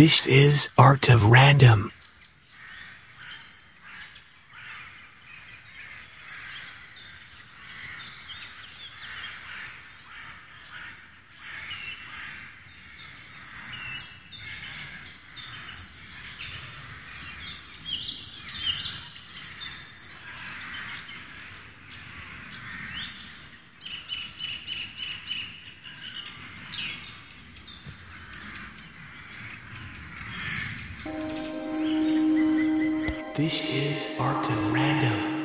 This is Art of Random. This is Art of Random.